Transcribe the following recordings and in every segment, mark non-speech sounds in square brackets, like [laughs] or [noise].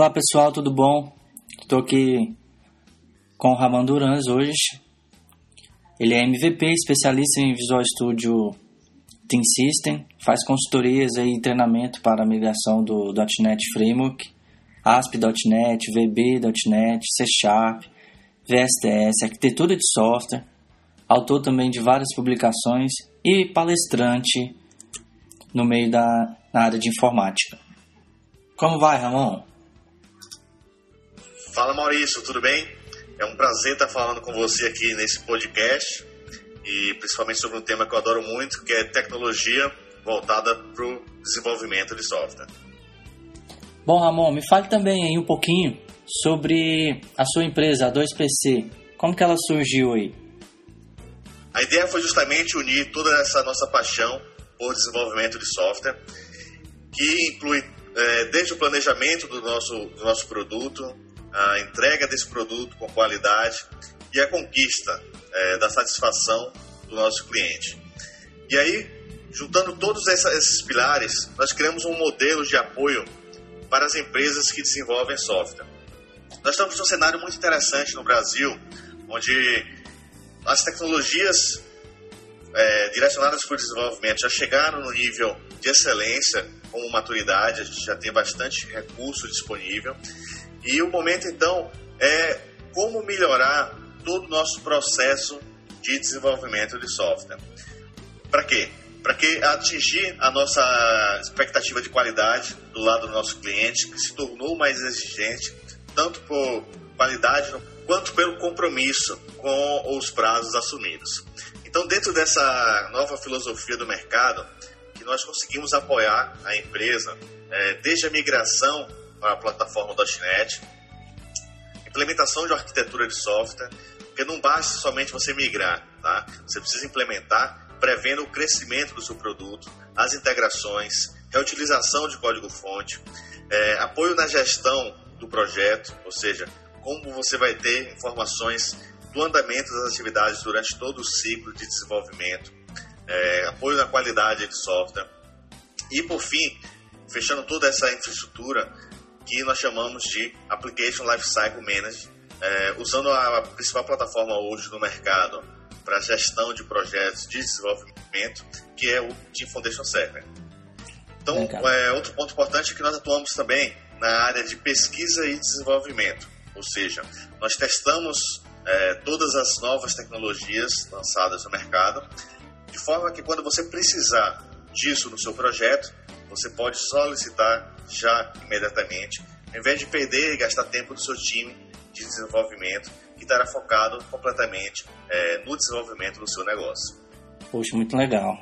Olá pessoal, tudo bom? Estou aqui com o Ramon Duranz hoje. Ele é MVP, especialista em Visual Studio Team System, faz consultorias e treinamento para a migração do .NET Framework, ASP.NET, VB.NET, C Sharp, VSTS, arquitetura de software, autor também de várias publicações e palestrante no meio da área de informática. Como vai, Ramon? Fala Maurício, tudo bem? É um prazer estar falando com você aqui nesse podcast e principalmente sobre um tema que eu adoro muito, que é tecnologia voltada para o desenvolvimento de software. Bom, Ramon, me fale também aí um pouquinho sobre a sua empresa, a 2PC. Como que ela surgiu aí? A ideia foi justamente unir toda essa nossa paixão por desenvolvimento de software, que inclui é, desde o planejamento do nosso, do nosso produto, a entrega desse produto com qualidade e a conquista é, da satisfação do nosso cliente. E aí, juntando todos esses pilares, nós criamos um modelo de apoio para as empresas que desenvolvem software. Nós estamos num cenário muito interessante no Brasil, onde as tecnologias é, direcionadas para o desenvolvimento já chegaram no nível de excelência, como maturidade, a gente já tem bastante recurso disponível e o momento então é como melhorar todo o nosso processo de desenvolvimento de software. Para quê? Para que atingir a nossa expectativa de qualidade do lado do nosso cliente, que se tornou mais exigente, tanto por qualidade quanto pelo compromisso com os prazos assumidos. Então, dentro dessa nova filosofia do mercado, que nós conseguimos apoiar a empresa é, desde a migração a plataforma .NET, implementação de arquitetura de software, porque não basta somente você migrar, tá? Você precisa implementar prevendo o crescimento do seu produto, as integrações, reutilização de código-fonte, é, apoio na gestão do projeto, ou seja, como você vai ter informações do andamento das atividades durante todo o ciclo de desenvolvimento, é, apoio na qualidade de software e, por fim, fechando toda essa infraestrutura, que nós chamamos de Application Lifecycle Management, é, usando a principal plataforma hoje no mercado para gestão de projetos de desenvolvimento, que é o Team Foundation Server. Então, é, outro ponto importante é que nós atuamos também na área de pesquisa e desenvolvimento, ou seja, nós testamos é, todas as novas tecnologias lançadas no mercado, de forma que quando você precisar disso no seu projeto, você pode solicitar já imediatamente, ao invés de perder e gastar tempo do seu time de desenvolvimento, que estará focado completamente é, no desenvolvimento do seu negócio. Poxa, muito legal.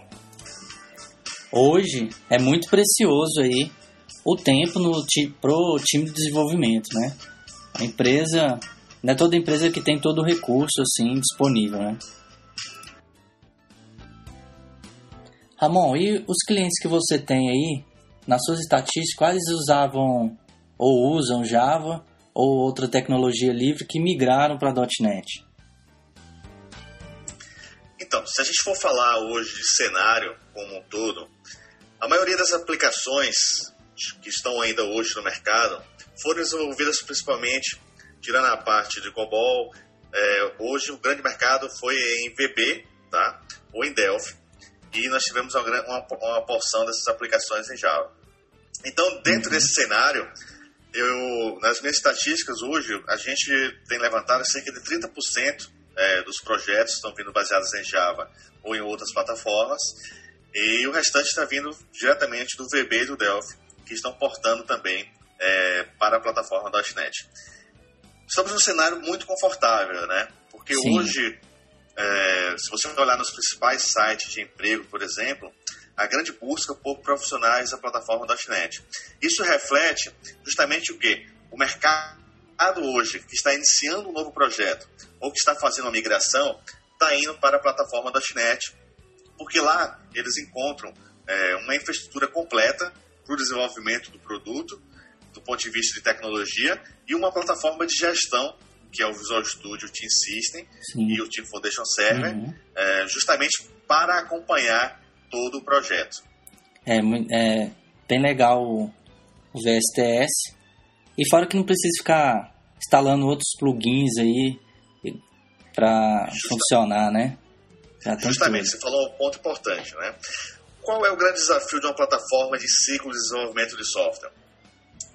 Hoje é muito precioso aí o tempo no pro time de desenvolvimento, né? A empresa, não é toda empresa que tem todo o recurso assim disponível, né? Ramon, e os clientes que você tem aí, nas suas estatísticas, quais usavam ou usam Java ou outra tecnologia livre que migraram para .NET? Então, se a gente for falar hoje de cenário como um todo, a maioria das aplicações que estão ainda hoje no mercado foram desenvolvidas principalmente, tirando a parte de COBOL, é, hoje o grande mercado foi em VB, tá? ou em Delphi, e nós tivemos uma, uma, uma porção dessas aplicações em Java. Então, dentro uhum. desse cenário, eu, nas minhas estatísticas hoje, a gente tem levantado cerca de 30% é, dos projetos estão vindo baseados em Java ou em outras plataformas, e o restante está vindo diretamente do VB e do Delphi, que estão portando também é, para a plataforma .NET. Estamos num cenário muito confortável, né? Porque Sim. hoje é, se você olhar nos principais sites de emprego, por exemplo, a grande busca por profissionais da plataforma .NET. Isso reflete justamente o que? O mercado hoje, que está iniciando um novo projeto ou que está fazendo uma migração, está indo para a plataforma .NET, porque lá eles encontram é, uma infraestrutura completa para o desenvolvimento do produto, do ponto de vista de tecnologia, e uma plataforma de gestão que é o Visual Studio Team System Sim. e o Team Foundation Server, uhum. é, justamente para acompanhar todo o projeto. É, é bem legal o, VSTS, E fora que não precisa ficar instalando outros plugins aí para funcionar, né? Justamente, tudo. você falou um ponto importante, né? Qual é o grande desafio de uma plataforma de ciclo de desenvolvimento de software?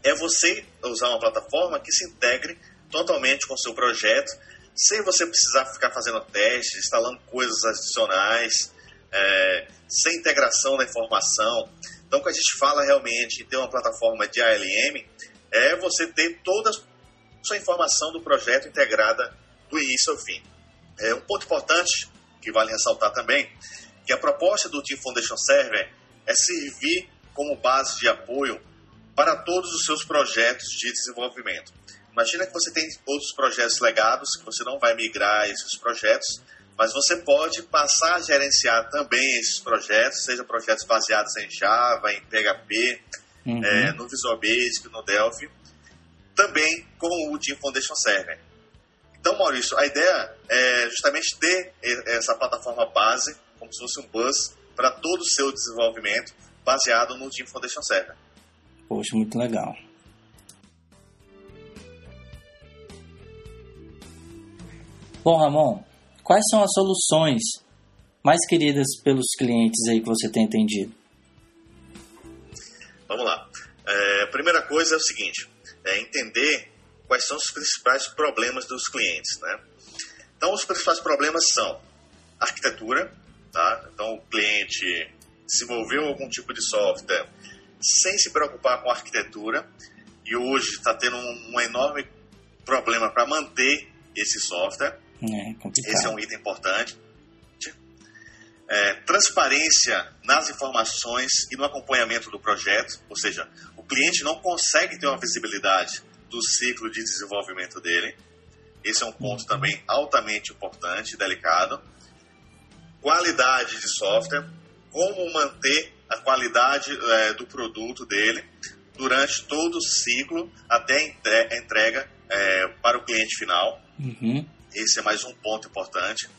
É você usar uma plataforma que se integre totalmente com o seu projeto, sem você precisar ficar fazendo testes, instalando coisas adicionais, é, sem integração da informação. Então, quando a gente fala realmente em ter uma plataforma de ALM, é você ter toda a sua informação do projeto integrada do início ao fim. É um ponto importante que vale ressaltar também, que a proposta do Team Foundation Server é servir como base de apoio para todos os seus projetos de desenvolvimento. Imagina que você tem outros projetos legados, que você não vai migrar esses projetos, mas você pode passar a gerenciar também esses projetos, seja projetos baseados em Java, em PHP, uhum. é, no Visual Basic, no Delphi, também com o Team Foundation Server. Então, Maurício, a ideia é justamente ter essa plataforma base, como se fosse um bus, para todo o seu desenvolvimento, baseado no Team Foundation Server. Poxa, muito legal. Bom, Ramon, quais são as soluções mais queridas pelos clientes aí que você tem atendido? Vamos lá. É, a primeira coisa é o seguinte: é entender quais são os principais problemas dos clientes, né? Então, os principais problemas são arquitetura, tá? Então, o cliente desenvolveu algum tipo de software sem se preocupar com a arquitetura e hoje está tendo um, um, enorme problema para manter esse software. É esse é um item importante. É, transparência nas informações e no acompanhamento do projeto, ou seja, o cliente não consegue ter uma visibilidade do ciclo de desenvolvimento dele. Esse é um ponto uhum. também altamente importante e delicado. Qualidade de software, como manter a qualidade é, do produto dele durante todo o ciclo até a entrega é, para o cliente final. Uhum. Esse é mais um ponto importante.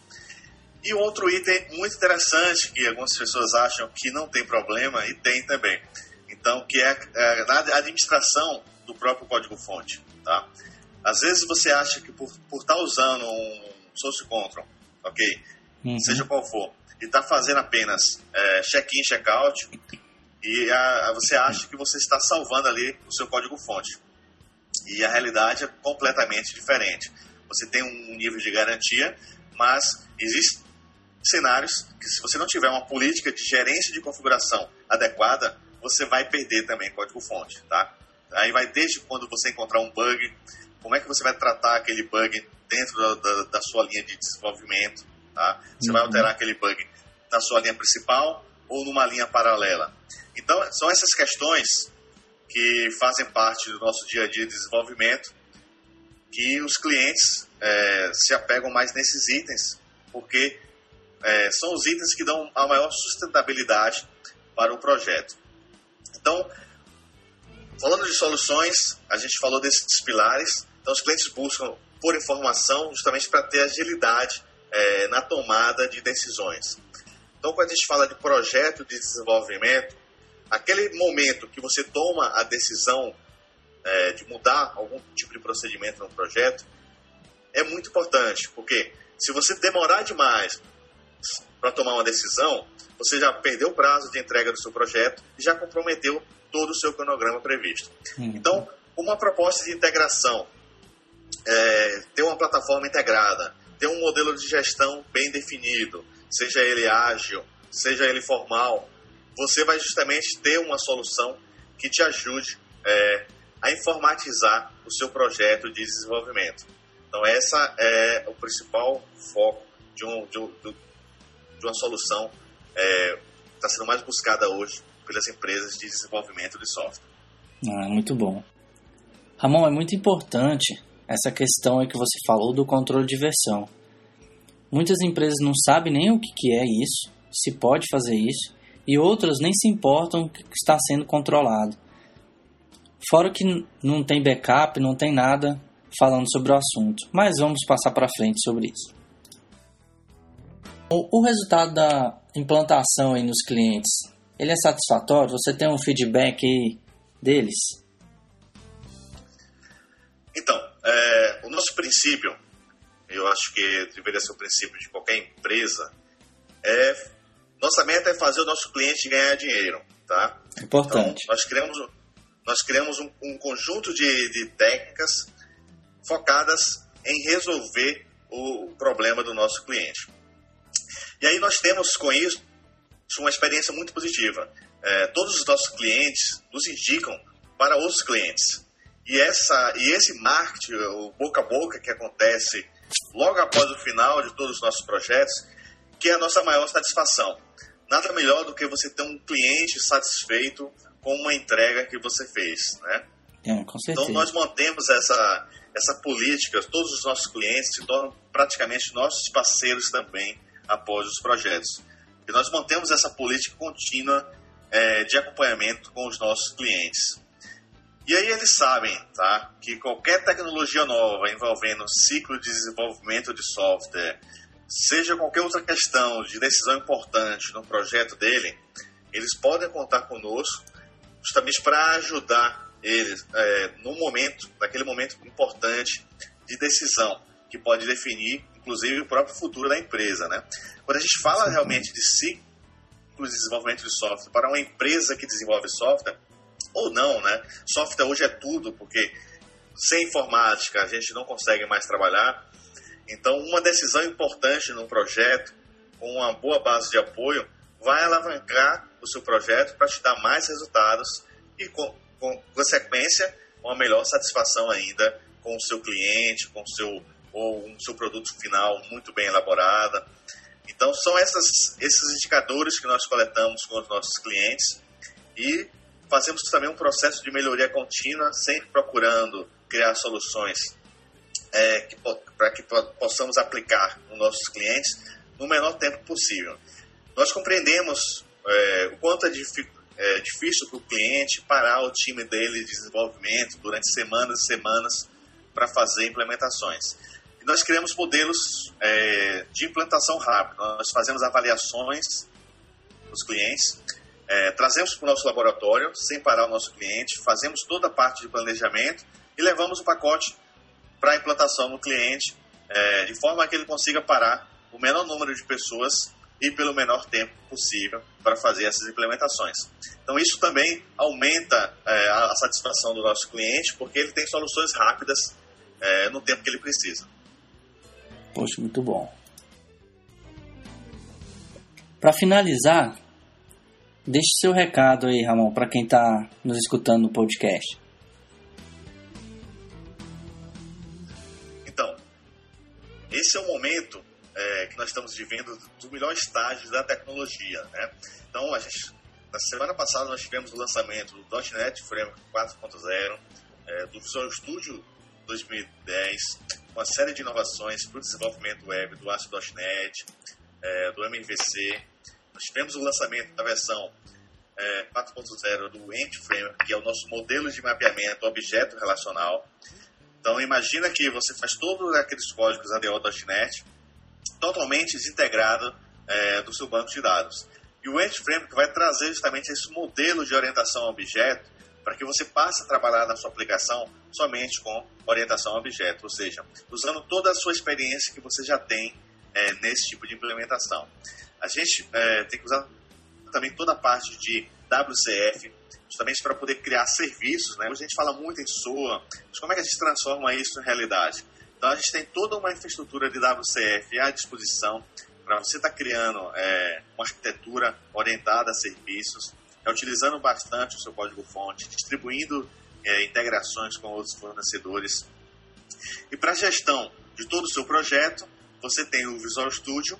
E outro item muito interessante que algumas pessoas acham que não tem problema e tem também. Então, que é, é na administração do próprio código-fonte, tá? Às vezes você acha que por, estar tá usando um source control, ok? Uhum. Seja qual for, e está fazendo apenas é, check-in, check-out, e a, você acha que você está salvando ali o seu código-fonte. E a realidade é completamente diferente. Você tem um nível de garantia, mas existem cenários que se você não tiver uma política de gerência de configuração adequada, você vai perder também código-fonte, tá? Aí vai desde quando você encontrar um bug, como é que você vai tratar aquele bug dentro da, da, da sua linha de desenvolvimento, tá? Você uhum. vai alterar aquele bug na sua linha principal ou numa linha paralela. Então, são essas questões que fazem parte do nosso dia a dia de desenvolvimento que os clientes é, se apegam mais nesses itens, porque é, são os itens que dão a maior sustentabilidade para o projeto. Então, Falando de soluções, a gente falou desses pilares. Então, os clientes buscam por informação justamente para ter agilidade é, na tomada de decisões. Então, quando a gente fala de projeto de desenvolvimento, aquele momento que você toma a decisão é, de mudar algum tipo de procedimento no projeto é muito importante, porque se você demorar demais para tomar uma decisão, você já perdeu o prazo de entrega do seu projeto e já comprometeu todo o seu cronograma previsto. Uhum. Então, uma proposta de integração, é, ter uma plataforma integrada, ter um modelo de gestão bem definido, seja ele ágil, seja ele formal, você vai justamente ter uma solução que te ajude é, a informatizar o seu projeto de desenvolvimento. Então, essa é o principal foco de, um, de, um, de uma solução é, que está sendo mais buscada hoje pelas empresas de desenvolvimento de software. Ah, muito bom. Ramon, é muito importante essa questão aí que você falou do controle de versão. Muitas empresas não sabem nem o que é isso, se pode fazer isso, e outras nem se importam que está sendo controlado. Fora que não tem backup, não tem nada falando sobre o assunto, mas vamos passar para frente sobre isso. O resultado da implantação aí nos clientes ele é satisfatório? Você tem um feedback aí deles? nosso princípio, eu acho que deveria ser o princípio de qualquer empresa, é nossa meta é fazer o nosso cliente ganhar dinheiro, tá? Importante. Então, nós criamos, nós criamos um, um conjunto de, de técnicas focadas em resolver o problema do nosso cliente. E aí nós temos com isso uma experiência muito positiva. É, todos os nossos clientes nos indicam para outros clientes. E, essa, e esse marketing, o boca a boca que acontece logo após o final de todos os nossos projetos, que é a nossa maior satisfação. Nada melhor do que você ter um cliente satisfeito com uma entrega que você fez, né? É, com certeza. Então nós mantemos essa, essa política, todos os nossos clientes se tornam praticamente nossos parceiros também após os projetos. E nós mantemos essa política contínua é, de acompanhamento com os nossos clientes. E aí eles sabem tá, que qualquer tecnologia nova envolvendo ciclo de desenvolvimento de software, seja qualquer outra questão de decisão importante no projeto dele, eles podem contar conosco justamente para ajudar eles é, no momento, naquele momento importante de decisão que pode definir, inclusive, o próprio futuro da empresa, né? Quando a gente fala realmente de ciclo de desenvolvimento de software para uma empresa que desenvolve software, ou não, né? Software hoje é tudo, porque sem informática a gente não consegue mais trabalhar. Então, uma decisão importante no projeto, com uma boa base de apoio, vai alavancar o seu projeto para te dar mais resultados e, com, com consequência, uma melhor satisfação ainda com o seu cliente, com o seu ou um seu produto final muito bem elaborado. Então, são essas, esses indicadores que nós coletamos com os nossos clientes e fazemos também um processo de melhoria contínua, sempre procurando criar soluções é, para que possamos aplicar nos nossos clientes no menor tempo possível. Nós compreendemos é, o quanto é, é difícil para o cliente parar o time dele de desenvolvimento durante semanas e semanas para fazer implementações. E nós criamos modelos é, de implantação rápida. Nós fazemos avaliações dos clientes, é, trazemos para o nosso laboratório, sem parar o nosso cliente, fazemos toda a parte de planejamento e levamos o pacote para a implantação no cliente, é, de forma que ele consiga parar o menor número de pessoas e pelo menor tempo possível para fazer essas implementações. Então isso também aumenta é, a satisfação do nosso cliente, porque ele tem soluções rápidas é, no tempo que ele precisa. Poxa, muito bom. Para finalizar, deixe seu recado aí, Ramon, para quem está nos escutando no podcast. Então, esse é o momento é, que nós estamos vivendo do melhor estágio da tecnologia, né? Então, a gente, na semana passada nós tivemos o lançamento do .NET Framework 4.0, é, do Visual Studio 2010, uma série de inovações para o desenvolvimento web do ASP.NET, é, do MVC. Nós tivemos o lançamento da versão é, 4.0 do Ent Framework, que é o nosso modelo de mapeamento objeto relacional. Então, imagina que você faz todos aqueles códigos ADO.NET totalmente desintegrado é, do seu banco de dados. E o Ent Framework vai trazer justamente esse modelo de orientação a objeto para que você passe a trabalhar na sua aplicação somente com orientação a objeto, ou seja, usando toda a sua experiência que você já tem é, nesse tipo de implementação. A gente é, tem que usar também toda a parte de WCF, justamente para poder criar serviços. Né? Hoje a gente fala muito em SOA, mas como é que a gente transforma isso em realidade? Então a gente tem toda uma infraestrutura de WCF à disposição para você estar tá criando é, uma arquitetura orientada a serviços, é, utilizando bastante o seu código-fonte, distribuindo é, integrações com outros fornecedores. E para a gestão de todo o seu projeto, você tem o Visual Studio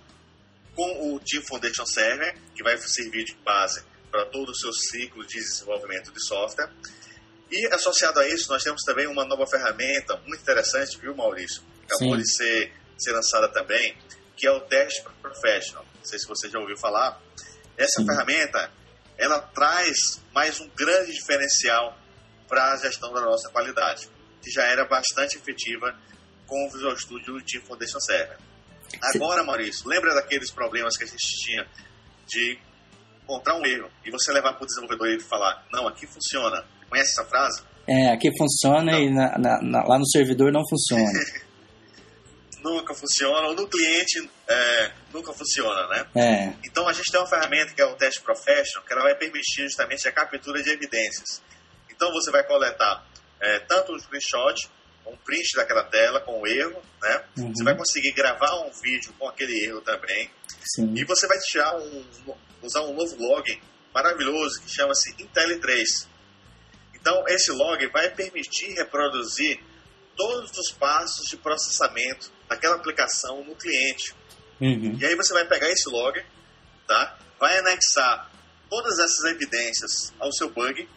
com o Team Foundation Server, que vai servir de base para todo o seu ciclo de desenvolvimento de software. E associado a isso, nós temos também uma nova ferramenta muito interessante, viu, Maurício? Acabou Sim. de ser, ser lançada também, que é o Test Professional. Não sei se você já ouviu falar. Essa Sim. ferramenta ela traz mais um grande diferencial para a gestão da nossa qualidade, que já era bastante efetiva com o Visual Studio de Foundation Server. Agora, Maurício, lembra daqueles problemas que a gente tinha de encontrar um erro e você levar para o desenvolvedor e ele falar, não, aqui funciona. Conhece essa frase? É, aqui funciona não. e na, na, na, lá no servidor não funciona. [laughs] nunca funciona, ou no cliente é, nunca funciona, né? É. Então a gente tem uma ferramenta que é o Test Professional, que ela vai permitir justamente a captura de evidências. Então você vai coletar é, tanto um screenshot, um print daquela tela com o erro, né? Uhum. Você vai conseguir gravar um vídeo com aquele erro também. Sim. E você vai tirar um, usar um novo log maravilhoso que chama-se IntelliTrace. Então esse log vai permitir reproduzir todos os passos de processamento daquela aplicação no cliente. Uhum. E aí você vai pegar esse log, tá? Vai anexar todas essas evidências ao seu bug.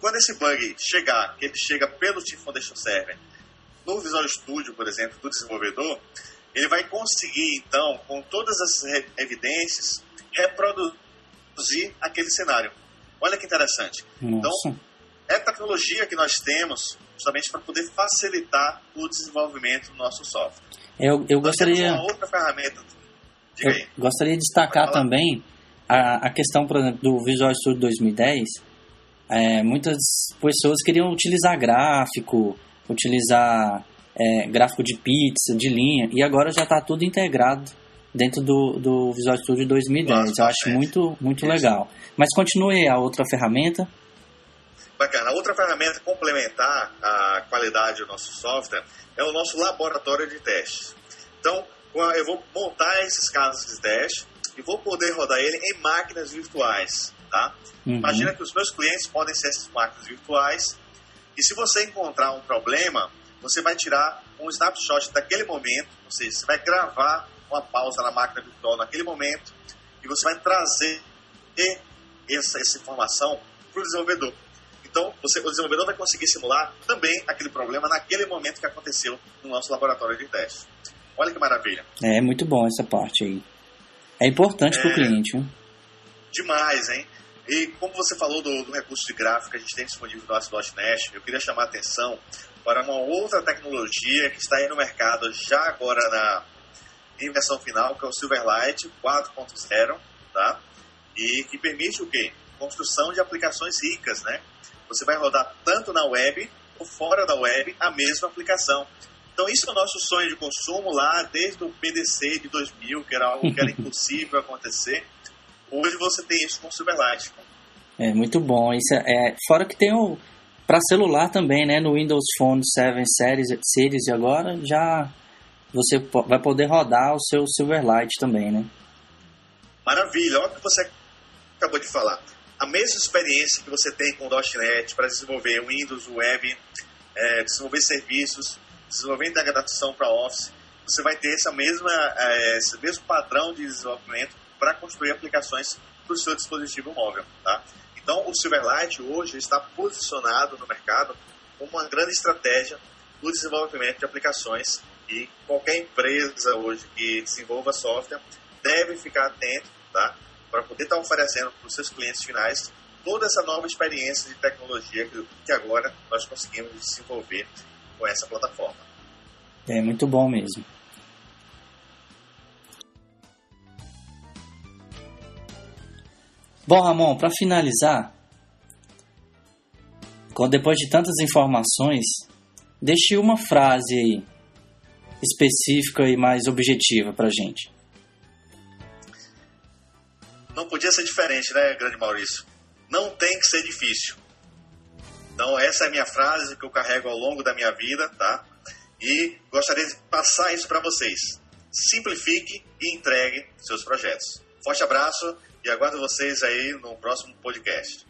Quando esse bug chegar, que ele chega pelo Team Foundation Server, no Visual Studio, por exemplo, do desenvolvedor, ele vai conseguir, então, com todas essas evidências, reproduzir aquele cenário. Olha que interessante. Nossa. Então, é a tecnologia que nós temos justamente para poder facilitar o desenvolvimento do nosso software. Eu, eu gostaria. uma outra ferramenta. Diga Eu aí. gostaria de destacar também a, a questão, por exemplo, do Visual Studio 2010. É, muitas pessoas queriam utilizar gráfico, utilizar é, gráfico de pizza, de linha, e agora já está tudo integrado dentro do, do Visual Studio 2010. Nossa, Eu acho muito, muito Isso. legal. Mas continue a outra ferramenta. Bacana. Outra ferramenta complementar a qualidade do nosso software é o nosso laboratório de testes. Então, eu vou montar esses casos de teste e vou poder rodar ele em máquinas virtuais, tá? Uhum. Imagina que os meus clientes podem ser essas máquinas virtuais e se você encontrar um problema, você vai tirar um snapshot daquele momento, ou seja, você vai gravar uma pausa na máquina virtual naquele momento e você vai trazer essa, essa informação para o desenvolvedor. Então, você, o desenvolvedor vai conseguir simular também aquele problema naquele momento que aconteceu no nosso laboratório de teste. Olha que maravilha. É muito bom essa parte aí. É importante para o É. cliente. viu? Demais, hein? E como você falou do, do recurso de gráfico que a gente tem disponível no ACID.NET, eu queria chamar a atenção para uma outra tecnologia que está aí no mercado já agora na em versão final, que é o Silverlight 4.0, tá? E que permite o quê? Construção de aplicações ricas, né? Você vai rodar tanto na web ou fora da web a mesma aplicação. Então isso é o nosso sonho de consumo lá desde o PDC de 2000, que era algo que era [laughs] impossível acontecer. Hoje você tem isso com o Silverlight. É muito bom. Isso é, é- fora que tem o para celular também, né? No Windows Phone 7 Series, Series e agora já você vai poder rodar o seu Silverlight também, né? Maravilha, olha o que você acabou de falar. A mesma experiência que você tem com .NET para desenvolver Windows, Web, é, desenvolver serviços, desenvolver integração para Office, você vai ter essa mesma, é, esse mesmo padrão de desenvolvimento para construir aplicações para o seu dispositivo móvel. Tá? Então, o Silverlight hoje está posicionado no mercado como uma grande estratégia no desenvolvimento de aplicações e qualquer empresa hoje que desenvolva software deve ficar atento tá? Para poder estar oferecendo para os seus clientes finais toda essa nova experiência de tecnologia que, que agora nós conseguimos desenvolver com essa plataforma. É muito bom mesmo. Bom, Ramon, para finalizar, depois de tantas informações, deixe uma frase aí específica e mais objetiva para gente. Não podia ser diferente, né, grande Maurício? Não tem que ser difícil. Então, essa é a minha frase que eu carrego ao longo da minha vida, tá? E gostaria de passar isso para vocês. Simplifique e entregue seus projetos. Forte abraço e aguardo vocês aí no próximo podcast.